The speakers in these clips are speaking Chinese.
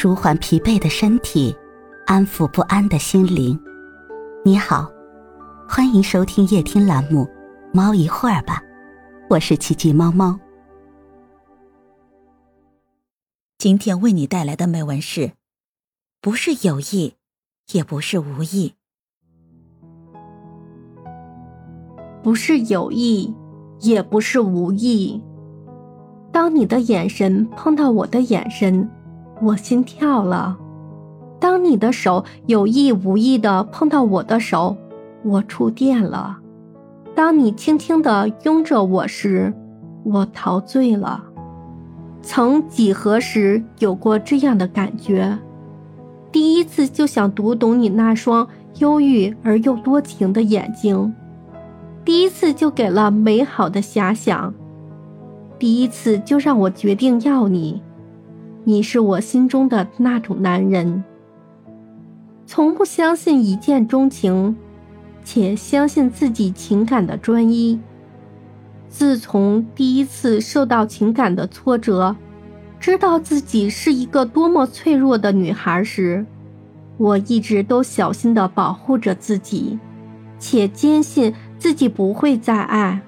舒缓疲惫的身体，安抚不安的心灵。你好，欢迎收听夜听栏目《猫一会儿吧》，我是奇迹猫猫。今天为你带来的美文是：不是有意，也不是无意。不是有意，也不是无意。当你的眼神碰到我的眼神。我心跳了。当你的手有意无意的碰到我的手，我触电了。当你轻轻的拥着我时，我陶醉了。曾几何时有过这样的感觉？第一次就想读懂你那双忧郁而又多情的眼睛，第一次就给了美好的遐想，第一次就让我决定要你。你是我心中的那种男人，从不相信一见钟情，且相信自己情感的专一。自从第一次受到情感的挫折，知道自己是一个多么脆弱的女孩时，我一直都小心地保护着自己，且坚信自己不会再爱。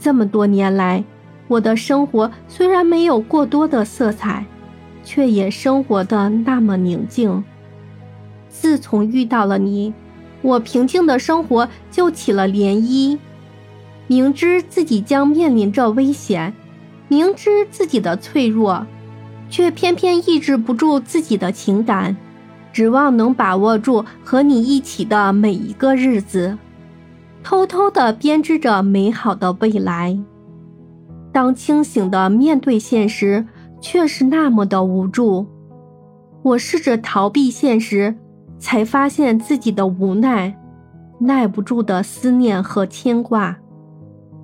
这么多年来。我的生活虽然没有过多的色彩，却也生活的那么宁静。自从遇到了你，我平静的生活就起了涟漪。明知自己将面临着危险，明知自己的脆弱，却偏偏抑制不住自己的情感，指望能把握住和你一起的每一个日子，偷偷的编织着美好的未来。当清醒的面对现实，却是那么的无助。我试着逃避现实，才发现自己的无奈，耐不住的思念和牵挂，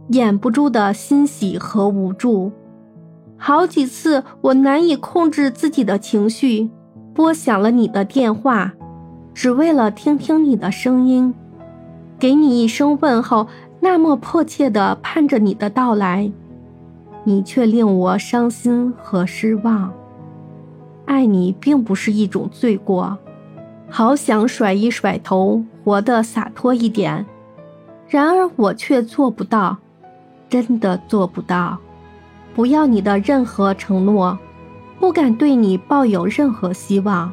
掩不住的欣喜和无助。好几次，我难以控制自己的情绪，拨响了你的电话，只为了听听你的声音，给你一声问候，那么迫切的盼着你的到来。你却令我伤心和失望。爱你并不是一种罪过，好想甩一甩头，活得洒脱一点。然而我却做不到，真的做不到。不要你的任何承诺，不敢对你抱有任何希望。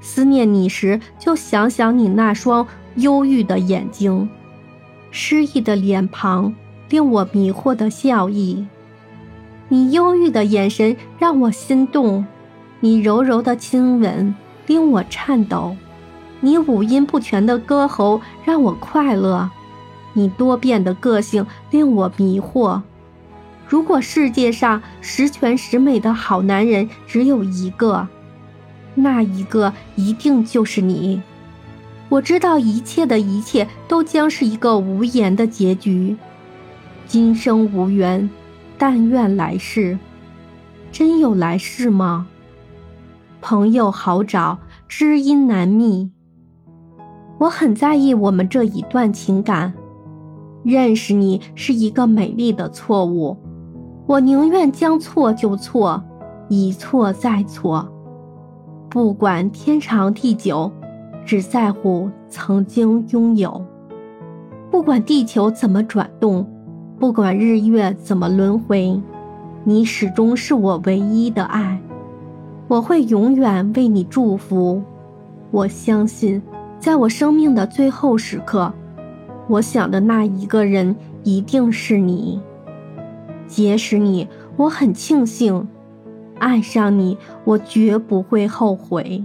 思念你时，就想想你那双忧郁的眼睛，失意的脸庞，令我迷惑的笑意。你忧郁的眼神让我心动，你柔柔的亲吻令我颤抖，你五音不全的歌喉让我快乐，你多变的个性令我迷惑。如果世界上十全十美的好男人只有一个，那一个一定就是你。我知道一切的一切都将是一个无言的结局，今生无缘。但愿来世，真有来世吗？朋友好找，知音难觅。我很在意我们这一段情感。认识你是一个美丽的错误，我宁愿将错就错，一错再错，不管天长地久，只在乎曾经拥有。不管地球怎么转动。不管日月怎么轮回，你始终是我唯一的爱，我会永远为你祝福。我相信，在我生命的最后时刻，我想的那一个人一定是你。结识你，我很庆幸；爱上你，我绝不会后悔。